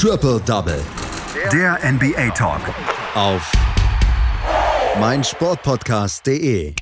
Triple Double. Der NBA Talk. Auf meinsportpodcast.de.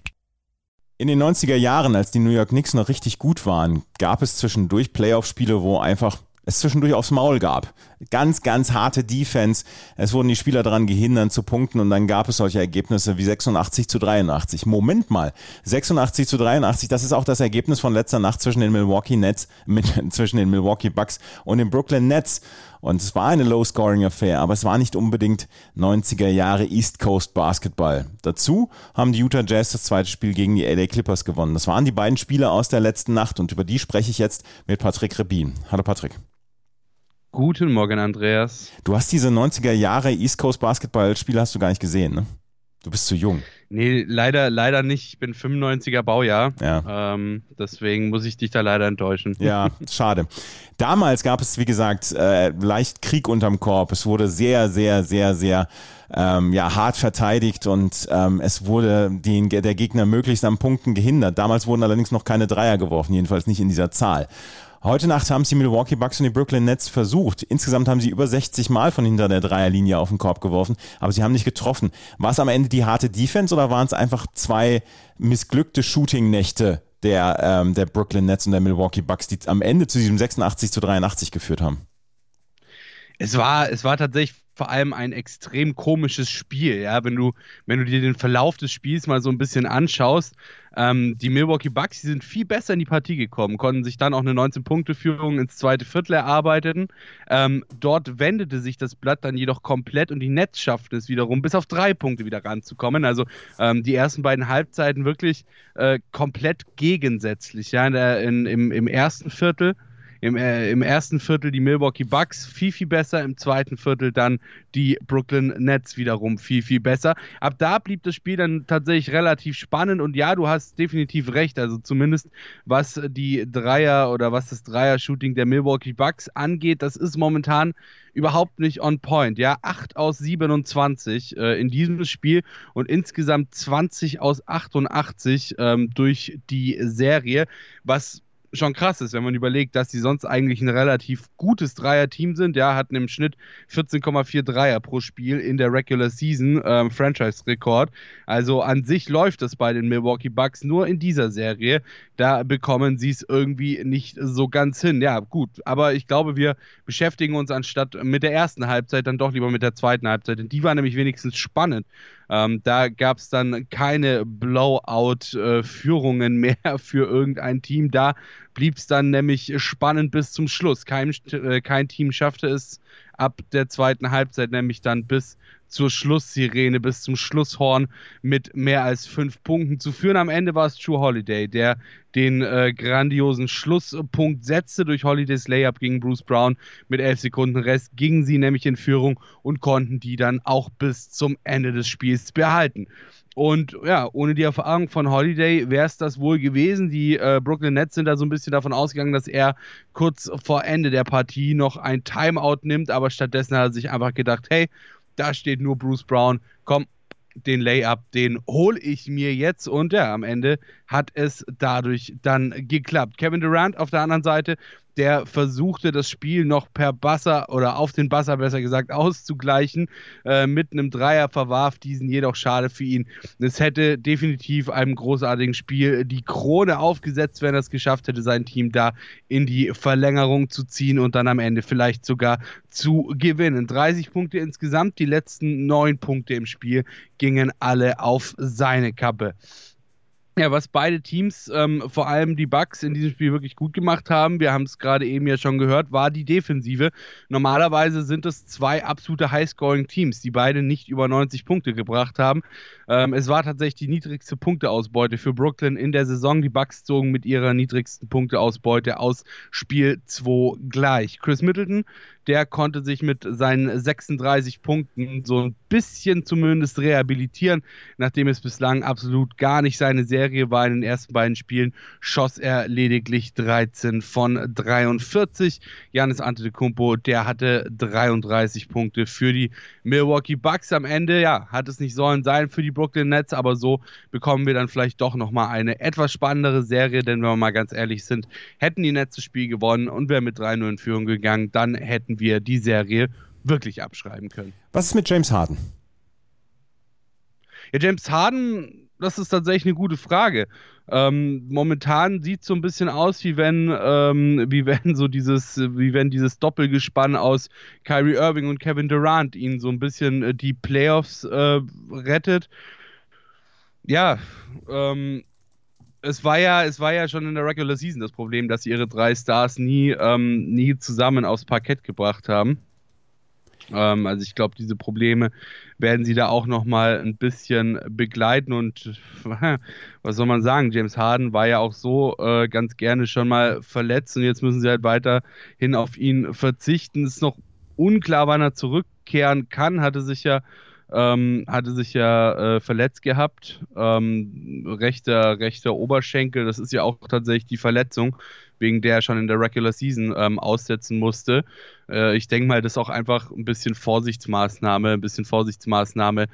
In den 90er Jahren, als die New York Knicks noch richtig gut waren, gab es zwischendurch Playoff-Spiele, wo einfach es zwischendurch aufs Maul gab. Ganz, ganz harte Defense. Es wurden die Spieler daran gehindert zu punkten und dann gab es solche Ergebnisse wie 86 zu 83. Moment mal, 86 zu 83, das ist auch das Ergebnis von letzter Nacht zwischen den Milwaukee Nets, mit, zwischen den Milwaukee Bucks und den Brooklyn Nets. Und es war eine Low-Scoring-Affair, aber es war nicht unbedingt 90er Jahre East Coast Basketball. Dazu haben die Utah Jazz das zweite Spiel gegen die LA Clippers gewonnen. Das waren die beiden Spiele aus der letzten Nacht und über die spreche ich jetzt mit Patrick Rebin. Hallo Patrick. Guten Morgen, Andreas. Du hast diese 90er Jahre East Coast Basketball-Spiele hast du gar nicht gesehen, ne? Du bist zu jung. Nee, leider, leider nicht. Ich bin 95er Baujahr. Ja. Ähm, deswegen muss ich dich da leider enttäuschen. Ja, schade. Damals gab es, wie gesagt, äh, leicht Krieg unterm Korb. Es wurde sehr, sehr, sehr, sehr ähm, ja, hart verteidigt und ähm, es wurde den, der Gegner möglichst am Punkten gehindert. Damals wurden allerdings noch keine Dreier geworfen, jedenfalls nicht in dieser Zahl. Heute Nacht haben es die Milwaukee Bucks und die Brooklyn Nets versucht. Insgesamt haben sie über 60 Mal von hinter der Dreierlinie auf den Korb geworfen, aber sie haben nicht getroffen. War es am Ende die harte Defense oder waren es einfach zwei missglückte Shooting-Nächte der, ähm, der Brooklyn Nets und der Milwaukee Bucks, die am Ende zu diesem 86 zu 83 geführt haben? Es war, es war tatsächlich vor allem ein extrem komisches Spiel. Ja, wenn du, wenn du dir den Verlauf des Spiels mal so ein bisschen anschaust, ähm, die Milwaukee Bucks, die sind viel besser in die Partie gekommen, konnten sich dann auch eine 19-Punkte-Führung ins zweite Viertel erarbeiten. Ähm, dort wendete sich das Blatt dann jedoch komplett und die Nets schafften es wiederum, bis auf drei Punkte wieder ranzukommen. Also ähm, die ersten beiden Halbzeiten wirklich äh, komplett gegensätzlich. Ja, in der, in, im, im ersten Viertel im, äh, im ersten Viertel die Milwaukee Bucks viel, viel besser, im zweiten Viertel dann die Brooklyn Nets wiederum viel, viel besser. Ab da blieb das Spiel dann tatsächlich relativ spannend und ja, du hast definitiv recht, also zumindest was die Dreier oder was das Dreier-Shooting der Milwaukee Bucks angeht, das ist momentan überhaupt nicht on point. Ja, 8 aus 27 äh, in diesem Spiel und insgesamt 20 aus 88 ähm, durch die Serie, was schon krass ist, wenn man überlegt, dass sie sonst eigentlich ein relativ gutes Dreier-Team sind. Ja, hatten im Schnitt 14,4 Dreier pro Spiel in der Regular Season, ähm, Franchise-Rekord. Also an sich läuft das bei den Milwaukee Bucks nur in dieser Serie. Da bekommen sie es irgendwie nicht so ganz hin. Ja, gut, aber ich glaube, wir beschäftigen uns anstatt mit der ersten Halbzeit dann doch lieber mit der zweiten Halbzeit, denn die war nämlich wenigstens spannend. Ähm, da gab es dann keine Blowout-Führungen mehr für irgendein Team. Da blieb es dann nämlich spannend bis zum Schluss. Kein, äh, kein Team schaffte es ab der zweiten Halbzeit, nämlich dann bis zur Schlusssirene, bis zum Schlusshorn mit mehr als fünf Punkten zu führen. Am Ende war es True Holiday, der den äh, grandiosen Schlusspunkt setzte. Durch Holidays Layup gegen Bruce Brown mit elf Sekunden Rest gingen sie nämlich in Führung und konnten die dann auch bis zum Ende des Spiels behalten. Und ja, ohne die Erfahrung von Holiday wäre es das wohl gewesen. Die äh, Brooklyn Nets sind da so ein bisschen davon ausgegangen, dass er kurz vor Ende der Partie noch ein Timeout nimmt, aber stattdessen hat er sich einfach gedacht, hey, da steht nur Bruce Brown, komm, den Layup, den hole ich mir jetzt und ja, am Ende hat es dadurch dann geklappt. Kevin Durant auf der anderen Seite der versuchte das Spiel noch per Basser oder auf den Basser besser gesagt auszugleichen, äh, mit einem Dreier verwarf diesen jedoch schade für ihn. Es hätte definitiv einem großartigen Spiel die Krone aufgesetzt, wenn er es geschafft hätte, sein Team da in die Verlängerung zu ziehen und dann am Ende vielleicht sogar zu gewinnen. 30 Punkte insgesamt, die letzten neun Punkte im Spiel gingen alle auf seine Kappe. Ja, was beide Teams, ähm, vor allem die Bucks in diesem Spiel wirklich gut gemacht haben, wir haben es gerade eben ja schon gehört, war die Defensive. Normalerweise sind es zwei absolute Highscoring-Teams, die beide nicht über 90 Punkte gebracht haben. Ähm, es war tatsächlich die niedrigste Punkteausbeute für Brooklyn in der Saison. Die Bucks zogen mit ihrer niedrigsten Punkteausbeute aus Spiel 2 gleich. Chris Middleton der konnte sich mit seinen 36 Punkten so ein bisschen zumindest rehabilitieren, nachdem es bislang absolut gar nicht seine Serie war in den ersten beiden Spielen, schoss er lediglich 13 von 43. Janis Antetokounmpo, der hatte 33 Punkte für die Milwaukee Bucks. Am Ende, ja, hat es nicht sollen sein für die Brooklyn Nets, aber so bekommen wir dann vielleicht doch nochmal eine etwas spannendere Serie, denn wenn wir mal ganz ehrlich sind, hätten die Nets das Spiel gewonnen und wären mit 3-0 in Führung gegangen, dann hätten wir die Serie wirklich abschreiben können. Was ist mit James Harden? Ja, James Harden, das ist tatsächlich eine gute Frage. Ähm, momentan sieht es so ein bisschen aus, wie wenn, ähm, wie wenn so dieses, wie wenn dieses Doppelgespann aus Kyrie Irving und Kevin Durant ihn so ein bisschen äh, die Playoffs äh, rettet. Ja, ähm, es war ja, es war ja schon in der Regular Season das Problem, dass sie ihre drei Stars nie, ähm, nie zusammen aufs Parkett gebracht haben. Ähm, also ich glaube, diese Probleme werden sie da auch noch mal ein bisschen begleiten und was soll man sagen? James Harden war ja auch so äh, ganz gerne schon mal verletzt und jetzt müssen sie halt weiterhin auf ihn verzichten. Es ist noch unklar, wann er zurückkehren kann. Hatte sich ja ähm, hatte sich ja äh, verletzt gehabt, ähm, rechter, rechter Oberschenkel, das ist ja auch tatsächlich die Verletzung, wegen der er schon in der Regular Season ähm, aussetzen musste. Äh, ich denke mal, das ist auch einfach ein bisschen Vorsichtsmaßnahme, ein bisschen Vorsichtsmaßnahme,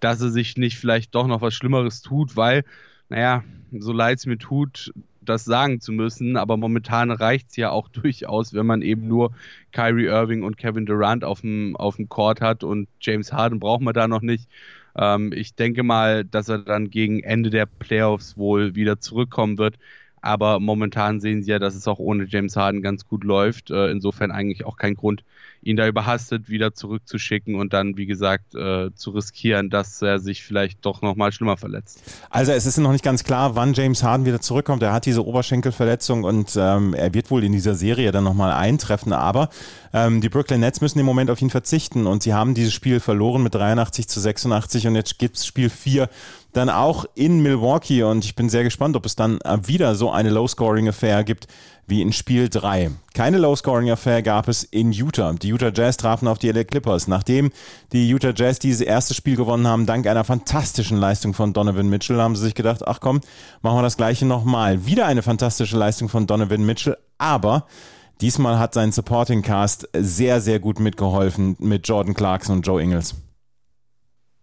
dass er sich nicht vielleicht doch noch was Schlimmeres tut, weil, naja, so leid es mir tut, das sagen zu müssen, aber momentan reicht es ja auch durchaus, wenn man eben nur Kyrie Irving und Kevin Durant auf dem, auf Court hat und James Harden braucht man da noch nicht. Ähm, ich denke mal, dass er dann gegen Ende der Playoffs wohl wieder zurückkommen wird. Aber momentan sehen sie ja, dass es auch ohne James Harden ganz gut läuft. Äh, insofern eigentlich auch kein Grund, ihn da überhastet wieder zurückzuschicken und dann, wie gesagt, äh, zu riskieren, dass er sich vielleicht doch nochmal schlimmer verletzt. Also es ist noch nicht ganz klar, wann James Harden wieder zurückkommt. Er hat diese Oberschenkelverletzung und ähm, er wird wohl in dieser Serie dann nochmal eintreffen. Aber ähm, die Brooklyn Nets müssen im Moment auf ihn verzichten und sie haben dieses Spiel verloren mit 83 zu 86 und jetzt gibt es Spiel 4 dann auch in Milwaukee und ich bin sehr gespannt, ob es dann wieder so eine Low-Scoring-Affair gibt wie in Spiel 3. Keine Low-Scoring-Affair gab es in Utah. Die Utah Jazz trafen auf die LA Clippers. Nachdem die Utah Jazz dieses erste Spiel gewonnen haben, dank einer fantastischen Leistung von Donovan Mitchell, haben sie sich gedacht, ach komm, machen wir das gleiche nochmal. Wieder eine fantastische Leistung von Donovan Mitchell, aber diesmal hat sein Supporting Cast sehr, sehr gut mitgeholfen mit Jordan Clarkson und Joe Ingles.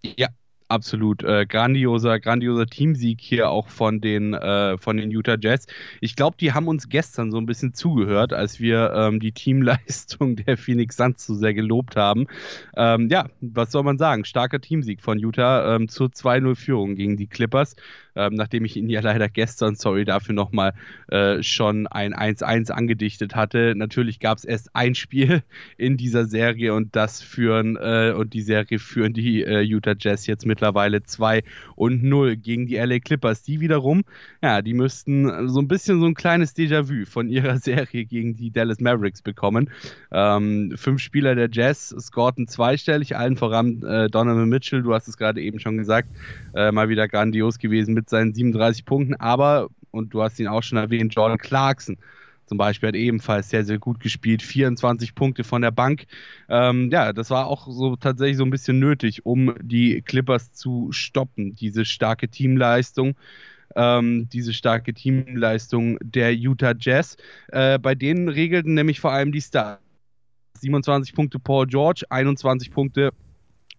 Ja, absolut äh, grandioser, grandioser Teamsieg hier auch von den, äh, von den Utah Jazz. Ich glaube, die haben uns gestern so ein bisschen zugehört, als wir ähm, die Teamleistung der Phoenix Suns so sehr gelobt haben. Ähm, ja, was soll man sagen? Starker Teamsieg von Utah ähm, zur 2-0-Führung gegen die Clippers ähm, nachdem ich Ihnen ja leider gestern, sorry dafür nochmal, äh, schon ein 1-1 angedichtet hatte. Natürlich gab es erst ein Spiel in dieser Serie und das führen äh, und die Serie führen die äh, Utah Jazz jetzt mittlerweile 2 und 0 gegen die LA Clippers. Die wiederum, ja, die müssten so ein bisschen so ein kleines Déjà-vu von ihrer Serie gegen die Dallas Mavericks bekommen. Ähm, fünf Spieler der Jazz scorten zweistellig, allen voran äh, Donovan Mitchell, du hast es gerade eben schon gesagt, äh, mal wieder grandios gewesen mit seinen 37 Punkten, aber, und du hast ihn auch schon erwähnt, Jordan Clarkson zum Beispiel hat ebenfalls sehr, sehr gut gespielt. 24 Punkte von der Bank. Ähm, ja, das war auch so tatsächlich so ein bisschen nötig, um die Clippers zu stoppen. Diese starke Teamleistung. Ähm, diese starke Teamleistung der Utah Jazz. Äh, bei denen regelten nämlich vor allem die Stars. 27 Punkte Paul George, 21 Punkte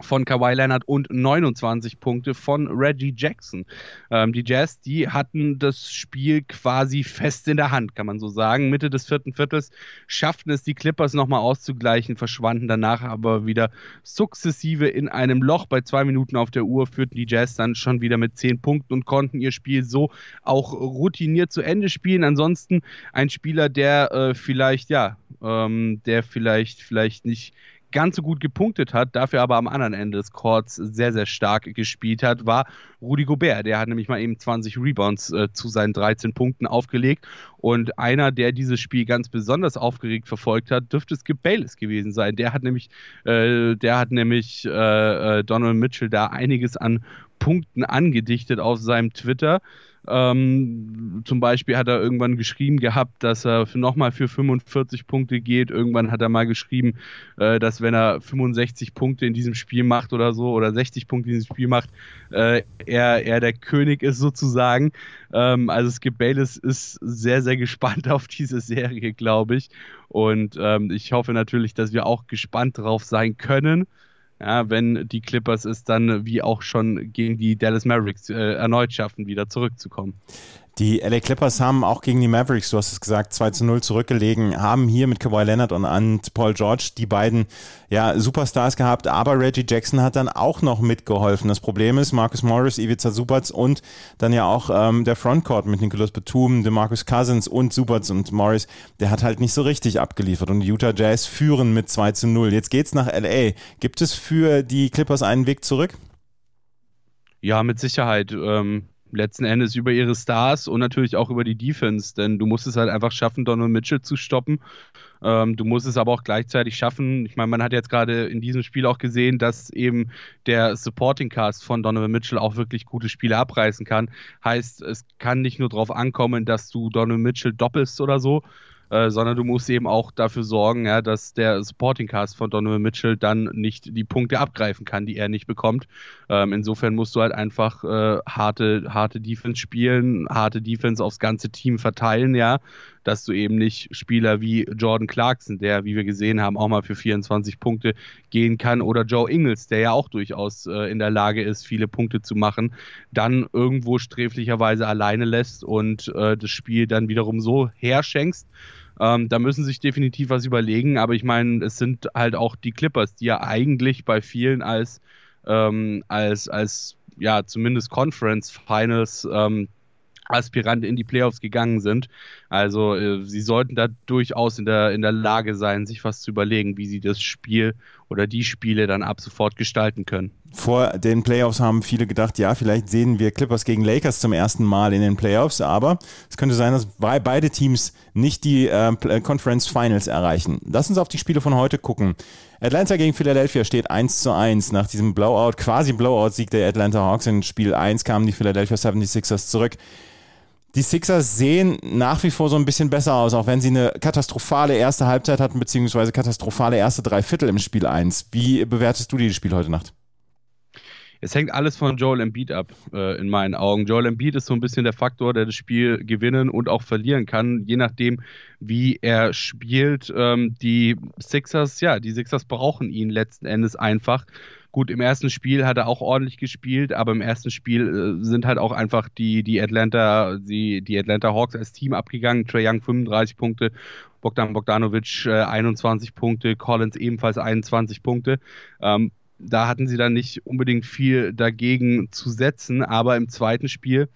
von Kawhi Leonard und 29 Punkte von Reggie Jackson. Ähm, die Jazz, die hatten das Spiel quasi fest in der Hand, kann man so sagen. Mitte des vierten Viertels schafften es die Clippers nochmal auszugleichen, verschwanden danach aber wieder sukzessive in einem Loch. Bei zwei Minuten auf der Uhr führten die Jazz dann schon wieder mit zehn Punkten und konnten ihr Spiel so auch routiniert zu Ende spielen. Ansonsten ein Spieler, der äh, vielleicht, ja, ähm, der vielleicht, vielleicht nicht ganz so gut gepunktet hat, dafür aber am anderen Ende des Courts sehr, sehr stark gespielt hat, war Rudy Gobert. Der hat nämlich mal eben 20 Rebounds äh, zu seinen 13 Punkten aufgelegt. Und einer, der dieses Spiel ganz besonders aufgeregt verfolgt hat, dürfte Skip Bayless gewesen sein. Der hat nämlich, äh, der hat nämlich äh, äh Donald Mitchell da einiges an Punkten angedichtet auf seinem Twitter. Ähm, zum Beispiel hat er irgendwann geschrieben gehabt, dass er nochmal für 45 Punkte geht. Irgendwann hat er mal geschrieben, äh, dass wenn er 65 Punkte in diesem Spiel macht oder so oder 60 Punkte in diesem Spiel macht, äh, er, er der König ist sozusagen. Ähm, also Skip Bayless ist sehr, sehr gespannt auf diese Serie, glaube ich. Und ähm, ich hoffe natürlich, dass wir auch gespannt drauf sein können ja, wenn die Clippers es dann wie auch schon gegen die Dallas Mavericks äh, erneut schaffen, wieder zurückzukommen. Die LA Clippers haben auch gegen die Mavericks, du hast es gesagt, 2 zu 0 zurückgelegen, haben hier mit Kawhi Leonard und, Paul George die beiden ja, Superstars gehabt, aber Reggie Jackson hat dann auch noch mitgeholfen. Das Problem ist, Marcus Morris, Ivica Supatz und dann ja auch ähm, der Frontcourt mit Nicholas Batum, DeMarcus Cousins und Supatz und Morris, der hat halt nicht so richtig abgeliefert und die Utah Jazz führen mit 2 zu 0. Jetzt geht's nach LA. Gibt es für die Clippers einen Weg zurück? Ja, mit Sicherheit. Ähm, letzten Endes über ihre Stars und natürlich auch über die Defense, denn du musst es halt einfach schaffen, Donald Mitchell zu stoppen. Ähm, du musst es aber auch gleichzeitig schaffen. Ich meine, man hat jetzt gerade in diesem Spiel auch gesehen, dass eben der Supporting Cast von Donovan Mitchell auch wirklich gute Spiele abreißen kann. Heißt, es kann nicht nur darauf ankommen, dass du Donovan Mitchell doppelst oder so, äh, sondern du musst eben auch dafür sorgen, ja, dass der Supporting Cast von Donovan Mitchell dann nicht die Punkte abgreifen kann, die er nicht bekommt. Ähm, insofern musst du halt einfach äh, harte, harte Defense spielen, harte Defense aufs ganze Team verteilen, ja, dass du eben nicht Spieler wie Jordan Clarkson, der, wie wir gesehen haben, auch mal für 24 Punkte gehen kann, oder Joe Ingles, der ja auch durchaus äh, in der Lage ist, viele Punkte zu machen, dann irgendwo sträflicherweise alleine lässt und äh, das Spiel dann wiederum so herschenkst, ähm, da müssen sich definitiv was überlegen, aber ich meine, es sind halt auch die Clippers, die ja eigentlich bei vielen als, ähm, als, als ja, zumindest Conference Finals ähm, Aspirant in die Playoffs gegangen sind. Also äh, sie sollten da durchaus in der, in der Lage sein, sich was zu überlegen, wie sie das Spiel oder die Spiele dann ab sofort gestalten können. Vor den Playoffs haben viele gedacht, ja, vielleicht sehen wir Clippers gegen Lakers zum ersten Mal in den Playoffs, aber es könnte sein, dass beide Teams nicht die äh, Conference Finals erreichen. Lass uns auf die Spiele von heute gucken. Atlanta gegen Philadelphia steht 1 zu 1. Nach diesem Blowout, quasi Blowout-Sieg der Atlanta Hawks in Spiel 1 kamen die Philadelphia 76ers zurück. Die Sixers sehen nach wie vor so ein bisschen besser aus, auch wenn sie eine katastrophale erste Halbzeit hatten, beziehungsweise katastrophale erste drei Viertel im Spiel 1. Wie bewertest du dieses Spiel heute Nacht? Es hängt alles von Joel Embiid ab, äh, in meinen Augen. Joel Embiid ist so ein bisschen der Faktor, der das Spiel gewinnen und auch verlieren kann, je nachdem, wie er spielt. Ähm, die Sixers, ja, die Sixers brauchen ihn letzten Endes einfach. Gut, im ersten Spiel hat er auch ordentlich gespielt, aber im ersten Spiel äh, sind halt auch einfach die, die Atlanta, die, die Atlanta Hawks als Team abgegangen. Trey Young 35 Punkte, Bogdan Bogdanovic äh, 21 Punkte, Collins ebenfalls 21 Punkte. Ähm, da hatten sie dann nicht unbedingt viel dagegen zu setzen, aber im zweiten Spiel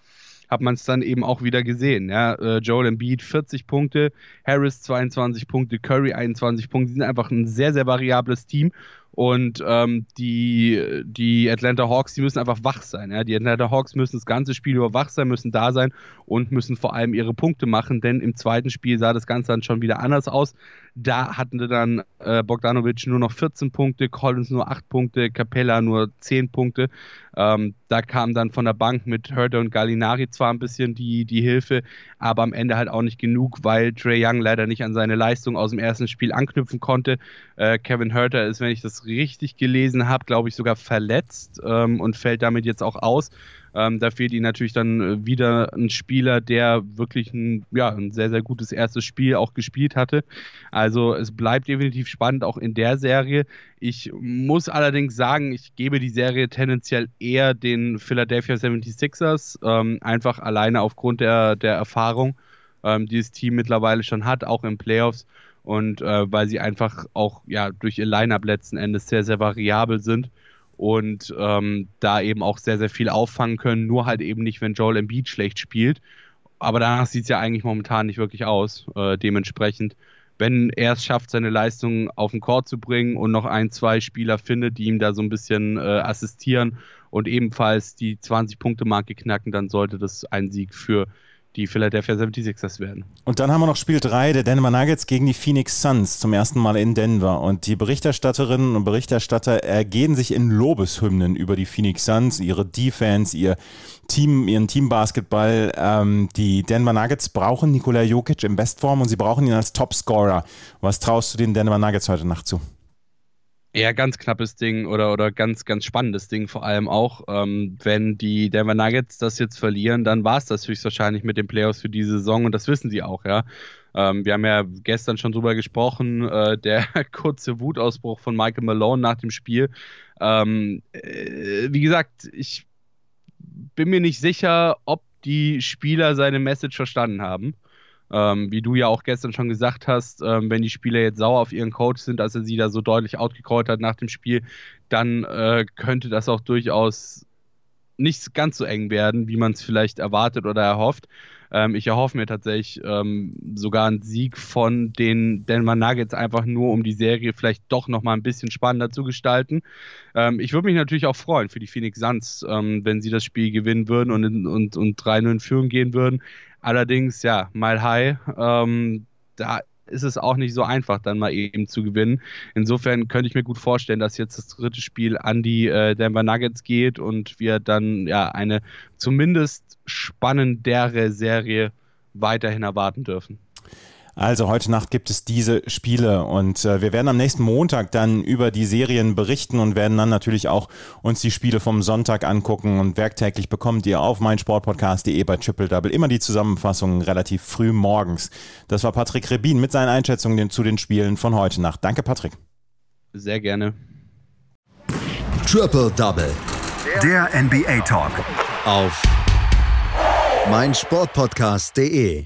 hat man es dann eben auch wieder gesehen. Ja? Äh, Joel Embiid 40 Punkte, Harris 22 Punkte, Curry 21 Punkte. Sie sind einfach ein sehr, sehr variables Team und ähm, die, die Atlanta Hawks, die müssen einfach wach sein. Ja? Die Atlanta Hawks müssen das ganze Spiel über wach sein, müssen da sein und müssen vor allem ihre Punkte machen, denn im zweiten Spiel sah das Ganze dann schon wieder anders aus. Da hatten dann äh, Bogdanovic nur noch 14 Punkte, Collins nur 8 Punkte, Capella nur 10 Punkte. Ähm, da kam dann von der Bank mit Herder und Gallinari zwar ein bisschen die, die Hilfe, aber am Ende halt auch nicht genug, weil Trey Young leider nicht an seine Leistung aus dem ersten Spiel anknüpfen konnte. Äh, Kevin Herter ist, wenn ich das richtig gelesen habe, glaube ich sogar verletzt ähm, und fällt damit jetzt auch aus. Ähm, da fehlt ihnen natürlich dann äh, wieder ein Spieler, der wirklich ein, ja, ein sehr, sehr gutes erstes Spiel auch gespielt hatte. Also es bleibt definitiv spannend, auch in der Serie. Ich muss allerdings sagen, ich gebe die Serie tendenziell eher den Philadelphia 76ers, ähm, einfach alleine aufgrund der, der Erfahrung, ähm, die das Team mittlerweile schon hat, auch in Playoffs. Und äh, weil sie einfach auch ja, durch ihr Line-Up letzten Endes sehr, sehr variabel sind und ähm, da eben auch sehr, sehr viel auffangen können, nur halt eben nicht, wenn Joel Embiid schlecht spielt. Aber danach sieht es ja eigentlich momentan nicht wirklich aus. Äh, dementsprechend, wenn er es schafft, seine Leistung auf den Court zu bringen und noch ein, zwei Spieler findet, die ihm da so ein bisschen äh, assistieren und ebenfalls die 20-Punkte-Marke knacken, dann sollte das ein Sieg für die Philadelphia 76ers werden. Und dann haben wir noch Spiel 3 der Denver Nuggets gegen die Phoenix Suns zum ersten Mal in Denver. Und die Berichterstatterinnen und Berichterstatter ergehen sich in Lobeshymnen über die Phoenix Suns, ihre Defense, ihr Team, ihren Teambasketball. Ähm, die Denver Nuggets brauchen Nikola Jokic in Bestform und sie brauchen ihn als Topscorer. Was traust du den Denver Nuggets heute Nacht zu? Eher ganz knappes Ding oder, oder ganz, ganz spannendes Ding vor allem auch. Ähm, wenn die Denver Nuggets das jetzt verlieren, dann war es das höchstwahrscheinlich mit den Playoffs für diese Saison und das wissen sie auch, ja. Ähm, wir haben ja gestern schon drüber gesprochen, äh, der kurze Wutausbruch von Michael Malone nach dem Spiel. Ähm, äh, wie gesagt, ich bin mir nicht sicher, ob die Spieler seine Message verstanden haben. Ähm, wie du ja auch gestern schon gesagt hast, ähm, wenn die Spieler jetzt sauer auf ihren Coach sind, dass er sie da so deutlich outgecallt hat nach dem Spiel, dann äh, könnte das auch durchaus nicht ganz so eng werden, wie man es vielleicht erwartet oder erhofft. Ähm, ich erhoffe mir tatsächlich ähm, sogar einen Sieg von den Denver Nuggets, einfach nur um die Serie vielleicht doch nochmal ein bisschen spannender zu gestalten. Ähm, ich würde mich natürlich auch freuen für die Phoenix Suns, ähm, wenn sie das Spiel gewinnen würden und, und, und 3-0 in Führung gehen würden. Allerdings, ja, Mile High, ähm, da ist es auch nicht so einfach, dann mal eben zu gewinnen. Insofern könnte ich mir gut vorstellen, dass jetzt das dritte Spiel an die äh, Denver Nuggets geht und wir dann ja eine zumindest spannendere Serie weiterhin erwarten dürfen. Also heute Nacht gibt es diese Spiele und äh, wir werden am nächsten Montag dann über die Serien berichten und werden dann natürlich auch uns die Spiele vom Sonntag angucken und werktäglich bekommt ihr auf meinsportpodcast.de bei Triple Double immer die Zusammenfassung relativ früh morgens. Das war Patrick Rebin mit seinen Einschätzungen zu den Spielen von heute Nacht. Danke Patrick. Sehr gerne. Triple Double. Der NBA Talk. Auf meinsportpodcast.de